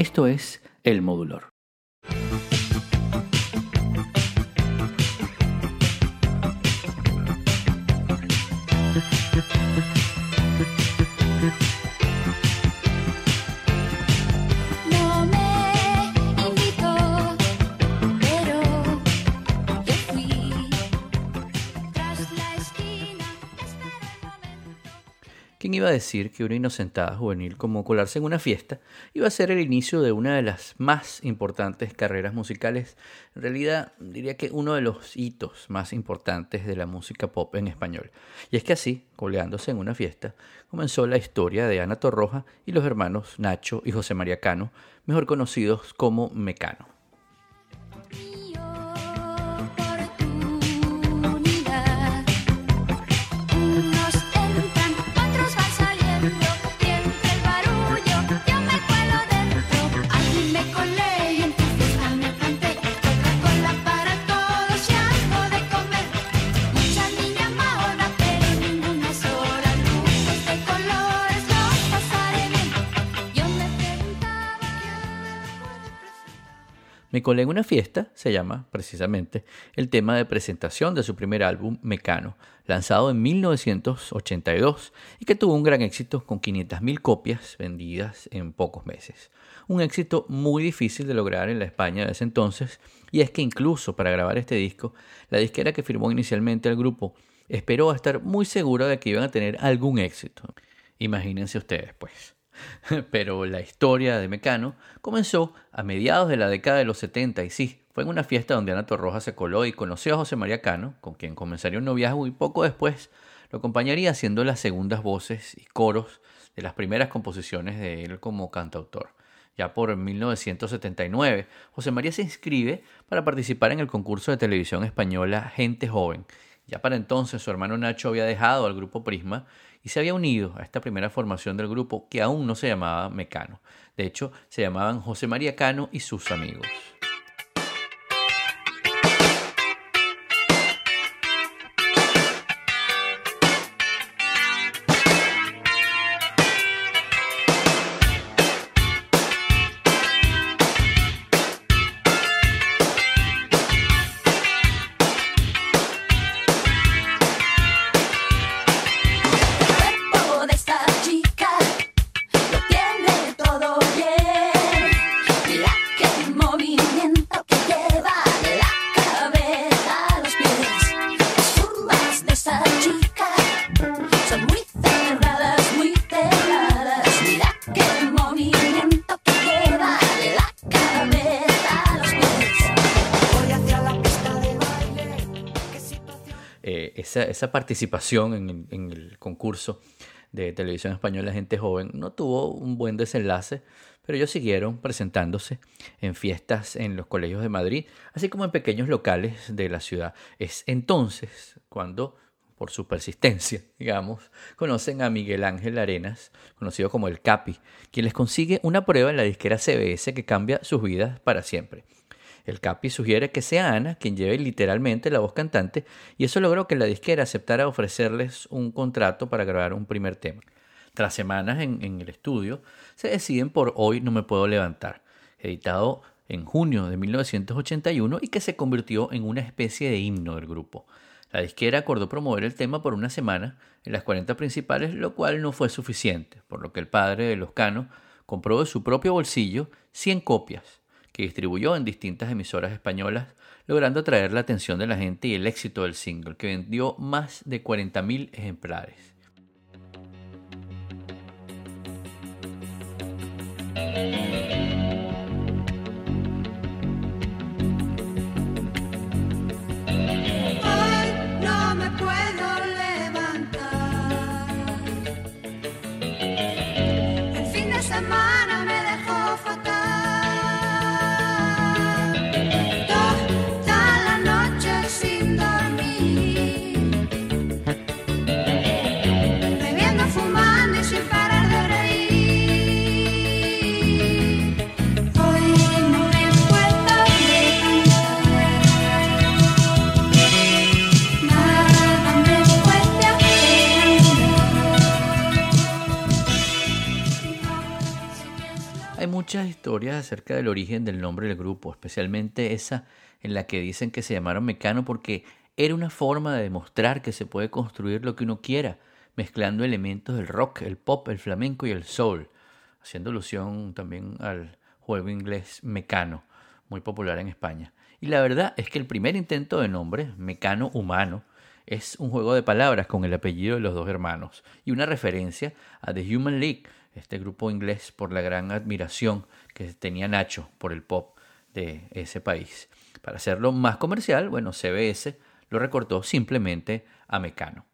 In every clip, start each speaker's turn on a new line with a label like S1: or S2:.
S1: Esto es El Modulor. ¿Quién iba a decir que una inocentada juvenil como colarse en una fiesta iba a ser el inicio de una de las más importantes carreras musicales? En realidad diría que uno de los hitos más importantes de la música pop en español. Y es que así, coleándose en una fiesta, comenzó la historia de Ana Torroja y los hermanos Nacho y José María Cano, mejor conocidos como Mecano. Me colé en una fiesta, se llama precisamente el tema de presentación de su primer álbum Mecano, lanzado en 1982 y que tuvo un gran éxito con 500.000 copias vendidas en pocos meses. Un éxito muy difícil de lograr en la España de entonces y es que incluso para grabar este disco, la disquera que firmó inicialmente el grupo esperó a estar muy segura de que iban a tener algún éxito. Imagínense ustedes, pues. Pero la historia de Mecano comenzó a mediados de la década de los 70 y sí, fue en una fiesta donde Ana Torroja se coló y conoció a José María Cano, con quien comenzaría un noviazgo y poco después lo acompañaría haciendo las segundas voces y coros de las primeras composiciones de él como cantautor. Ya por 1979, José María se inscribe para participar en el concurso de televisión española Gente Joven. Ya para entonces su hermano Nacho había dejado al grupo Prisma y se había unido a esta primera formación del grupo que aún no se llamaba Mecano. De hecho, se llamaban José María Cano y sus amigos. Esa, participación en, el concurso de televisión española Gente Joven no tuvo un buen desenlace, pero ellos siguieron presentándose en fiestas en los colegios de Madrid, así como en pequeños locales de la ciudad. Es entonces cuando, por su persistencia, digamos, conocen a Miguel Ángel Arenas, conocido como el Capi, quien les consigue una prueba en la disquera CBS que cambia sus vidas para siempre. El Capi sugiere que sea Ana quien lleve literalmente la voz cantante y eso logró que la disquera aceptara ofrecerles un contrato para grabar un primer tema. Tras semanas en, el estudio, se deciden por Hoy no me puedo levantar, editado en junio de 1981 y que se convirtió en una especie de himno del grupo. La disquera acordó promover el tema por una semana en las 40 principales, lo cual no fue suficiente, por lo que el padre de los Cano compró de su propio bolsillo 100 copias que distribuyó en distintas emisoras españolas, logrando atraer la atención de la gente y el éxito del single, que vendió más de 40.000 ejemplares. my Hay muchas historias acerca del origen del nombre del grupo, especialmente esa en la que dicen que se llamaron Mecano porque era una forma de demostrar que se puede construir lo que uno quiera, mezclando elementos del rock, el pop, el flamenco y el soul, haciendo alusión también al juego inglés Mecano, muy popular en España. Y la verdad es que el primer intento de nombre, Mecano Humano, es un juego de palabras con el apellido de los dos hermanos y una referencia a The Human League, este grupo inglés por la gran admiración que tenía Nacho por el pop de ese país. Para hacerlo más comercial, bueno, CBS lo recortó simplemente a Mecano.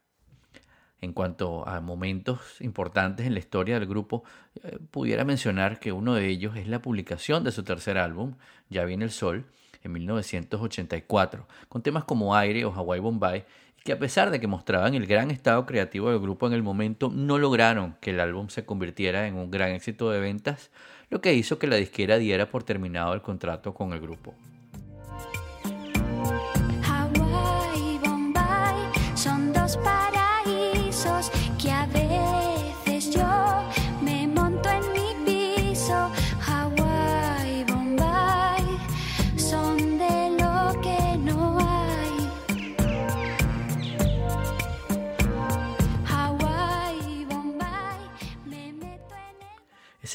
S1: En cuanto a momentos importantes en la historia del grupo, eh, pudiera mencionar que uno de ellos es la publicación de su tercer álbum, Ya viene el sol, en 1984, con temas como Aire o Hawaii Bombay, que a pesar de que mostraban el gran estado creativo del grupo en el momento, no lograron que el álbum se convirtiera en un gran éxito de ventas, lo que hizo que la disquera diera por terminado el contrato con el grupo.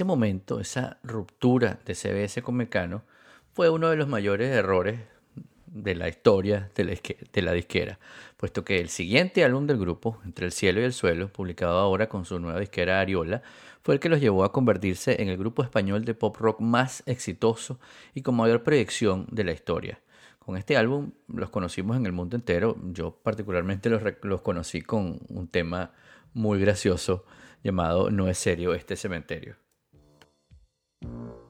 S1: Ese momento, esa ruptura de CBS con Mecano, fue uno de los mayores errores de la historia de la, disquera, puesto que el siguiente álbum del grupo, Entre el cielo y el suelo, publicado ahora con su nueva disquera Ariola, fue el que los llevó a convertirse en el grupo español de pop rock más exitoso y con mayor proyección de la historia. Con este álbum los conocimos en el mundo entero, yo particularmente los, los conocí con un tema muy gracioso llamado No es serio este cementerio. Thank you.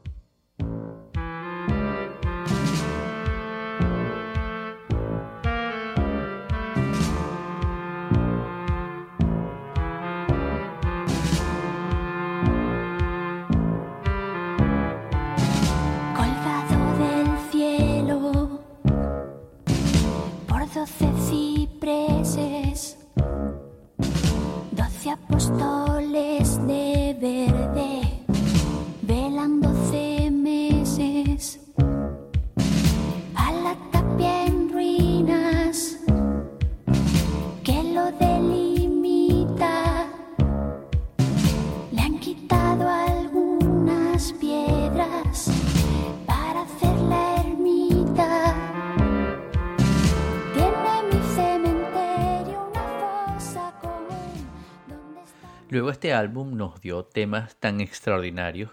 S1: Luego este álbum nos dio temas tan extraordinarios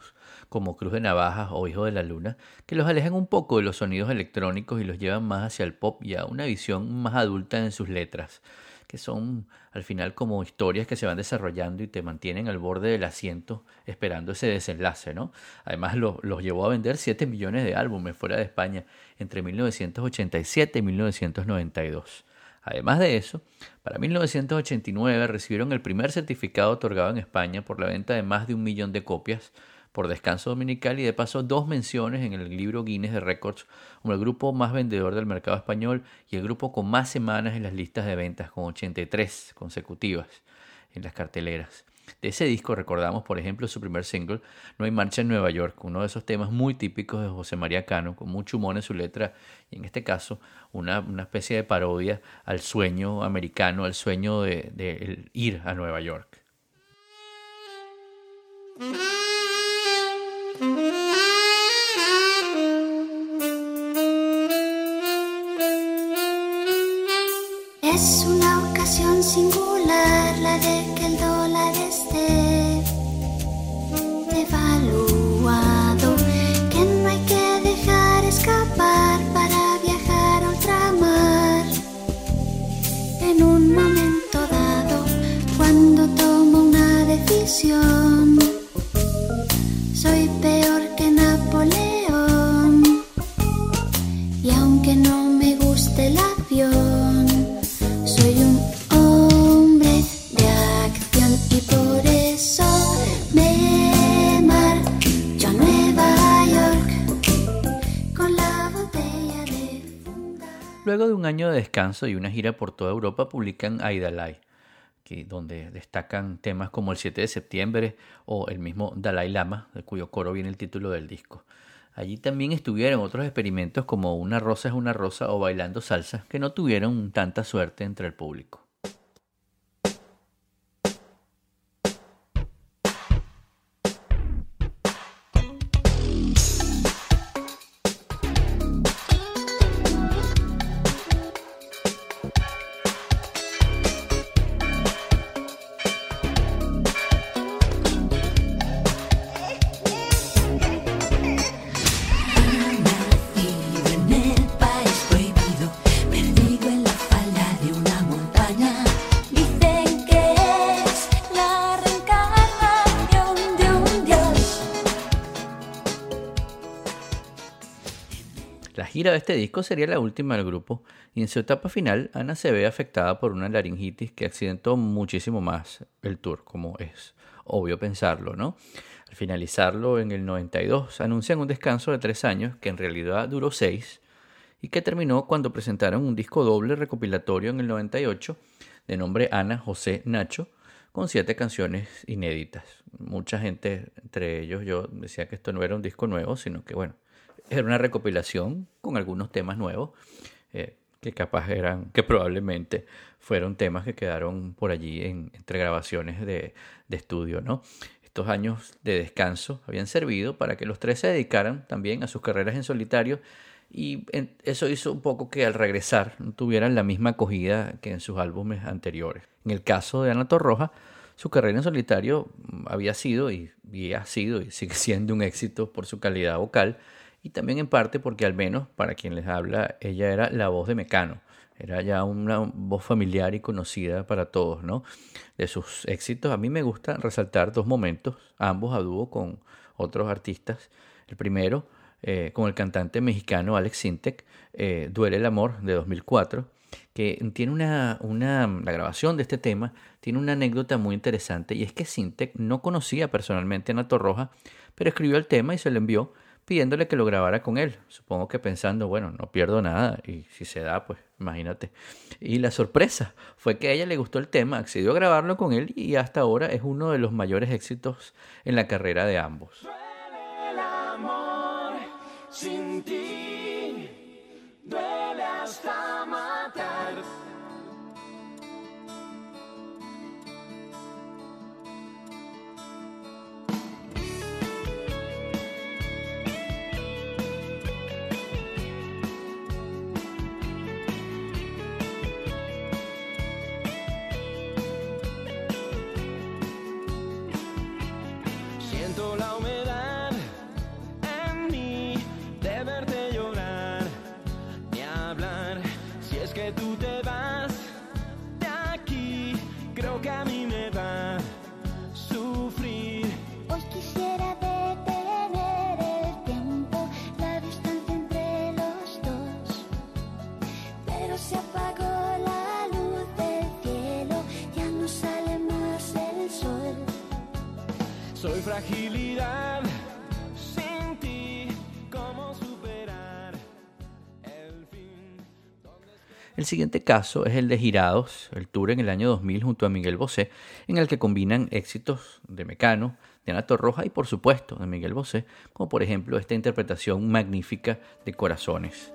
S1: como Cruz de Navajas o Hijo de la Luna, que los alejan un poco de los sonidos electrónicos y los llevan más hacia el pop y a una visión más adulta en sus letras, que son al final como historias que se van desarrollando y te mantienen al borde del asiento esperando ese desenlace, ¿no? Además los llevó a vender 7 millones de álbumes fuera de España entre 1987 y 1992. Además de eso, para 1989 recibieron el primer certificado otorgado en España por la venta de más de un millón de copias por descanso dominical y de paso dos menciones en el libro Guinness de Records como el grupo más vendedor del mercado español y el grupo con más semanas en las listas de ventas con 83 consecutivas en las carteleras. De ese disco recordamos, por ejemplo, su primer single, No hay marcha en Nueva York, uno de esos temas muy típicos de José María Cano, con mucho humor en su letra y en este caso una, especie de parodia al sueño americano, al sueño de, ir a Nueva York.
S2: Es una ocasión singular la de
S1: año de descanso y una gira por toda Europa, publican Aidalai, donde destacan temas como el 7 de septiembre o el mismo Dalai Lama, de cuyo coro viene el título del disco. Allí también estuvieron otros experimentos como Una rosa es una rosa o Bailando salsa, que no tuvieron tanta suerte entre el público. Gira de este disco sería la última del grupo y en su etapa final Ana se ve afectada por una laringitis que accidentó muchísimo más el tour, como es obvio pensarlo, ¿no? Al finalizarlo en el 92 anuncian un descanso de tres años que en realidad duró seis y que terminó cuando presentaron un disco doble recopilatorio en el 98 de nombre Ana José Nacho con siete canciones inéditas. Mucha gente, entre ellos yo, decía que esto no era un disco nuevo, sino que bueno, era una recopilación con algunos temas nuevos eh, que capaz eran, que probablemente fueron temas que quedaron por allí en, entre grabaciones de, de estudio, ¿no? Estos años de descanso habían servido para que los tres se dedicaran también a sus carreras en solitario y eso hizo un poco que al regresar no tuvieran la misma acogida que en sus álbumes anteriores. En el caso de Ana Torroja, su carrera en solitario había sido y, y ha sido y sigue siendo un éxito por su calidad vocal, y también en parte porque al menos para quien les habla, ella era la voz de Mecano. Era ya una voz familiar y conocida para todos, ¿no? De sus éxitos, a mí me gusta resaltar dos momentos, ambos a dúo con otros artistas. El primero, eh, con el cantante mexicano Alex Sintek, eh, Duele el Amor, de 2004, que tiene una, una, la grabación de este tema tiene una anécdota muy interesante y es que Sintek no conocía personalmente a Nato Roja, pero escribió el tema y se lo envió pidiéndole que lo grabara con él. Supongo que pensando, bueno, no pierdo nada y si se da, pues imagínate. Y la sorpresa fue que a ella le gustó el tema, accedió a grabarlo con él y hasta ahora es uno de los mayores éxitos en la carrera de ambos. Fragilidad. Sin ti, ¿cómo superar el fin? El siguiente caso es el de Girados, el tour en el año 2000 junto a Miguel Bosé, en el que combinan éxitos de Mecano, de Anato Roja y por supuesto de Miguel Bosé, como por ejemplo esta interpretación magnífica de Corazones.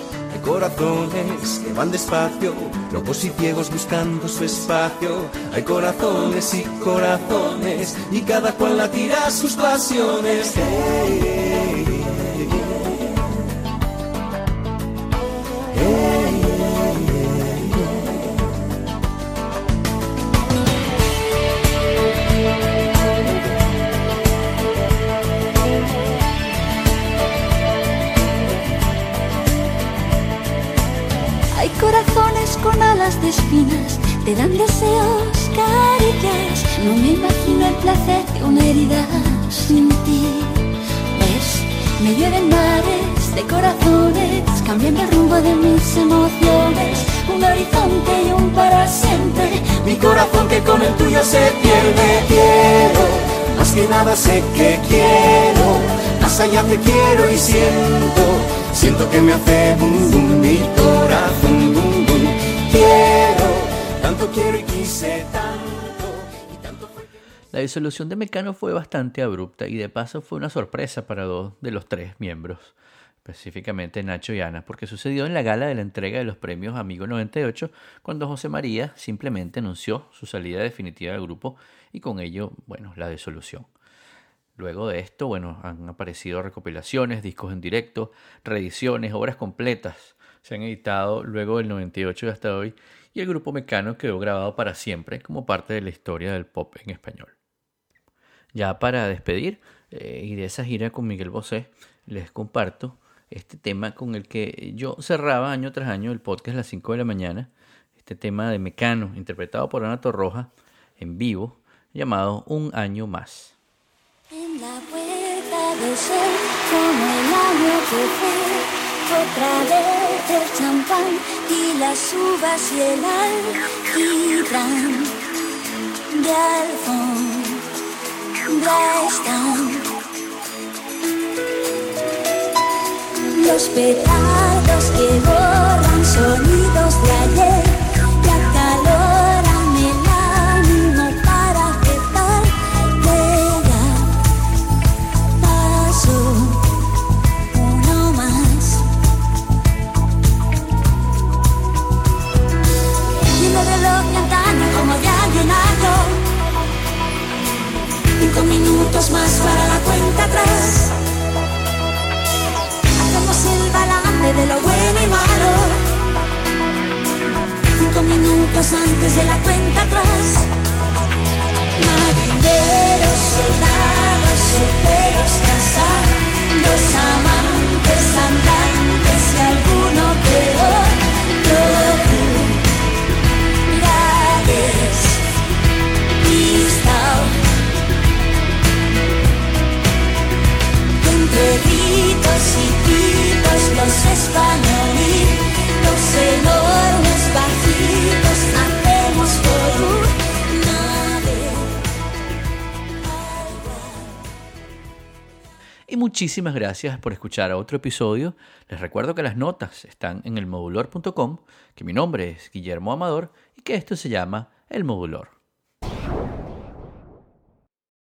S3: Corazones que van despacio, locos y ciegos buscando su espacio. Hay corazones y corazones y cada cual la tira a sus pasiones.
S2: Deseos, caricias. No me imagino el placer de una herida sin ti. Ves, me llueven mares de corazones, cambiando el rumbo de mis emociones, un horizonte y un para siempre.
S3: Mi corazón que con el tuyo se pierde, quiero, más que nada sé que quiero, más allá te quiero y siento, siento que me hace bum bum mi corazón bum bum, quiero,
S1: La disolución de Mecano fue bastante abrupta y de paso fue una sorpresa para dos de los tres miembros, específicamente Nacho y Ana, porque sucedió en la gala de la entrega de los premios Amigo 98, cuando José María simplemente anunció su salida definitiva del grupo y con ello, bueno, la disolución. Luego de esto, bueno, han aparecido recopilaciones, discos en directo, reediciones, obras completas. Se han editado luego del 98 y hasta hoy, y el grupo Mecano quedó grabado para siempre como parte de la historia del pop en español. Ya para despedir eh, y de esa gira con Miguel Bosé, les comparto este tema con el que yo cerraba año tras año el podcast a las 5 de la mañana, este tema de Mecano, interpretado por Ana Torroja en vivo, llamado Un año más.
S2: En la puerta el año que fue, otra vez el champán y las uvas y el alquitrán de alfombra están. Los petardos que borran sonidos de ayer El reloj de antaño como de año en. Cinco minutos más para la cuenta atrás. Hacemos el balance de lo bueno y malo. Cinco minutos antes de la cuenta atrás. Marineros, soldados, solteros, casados, amantes, andantes y alguno
S1: muchísimas gracias por escuchar otro episodio. Les recuerdo que las notas están en elmodulor.com, que mi nombre es Guillermo Amador y que esto se llama El Modulor.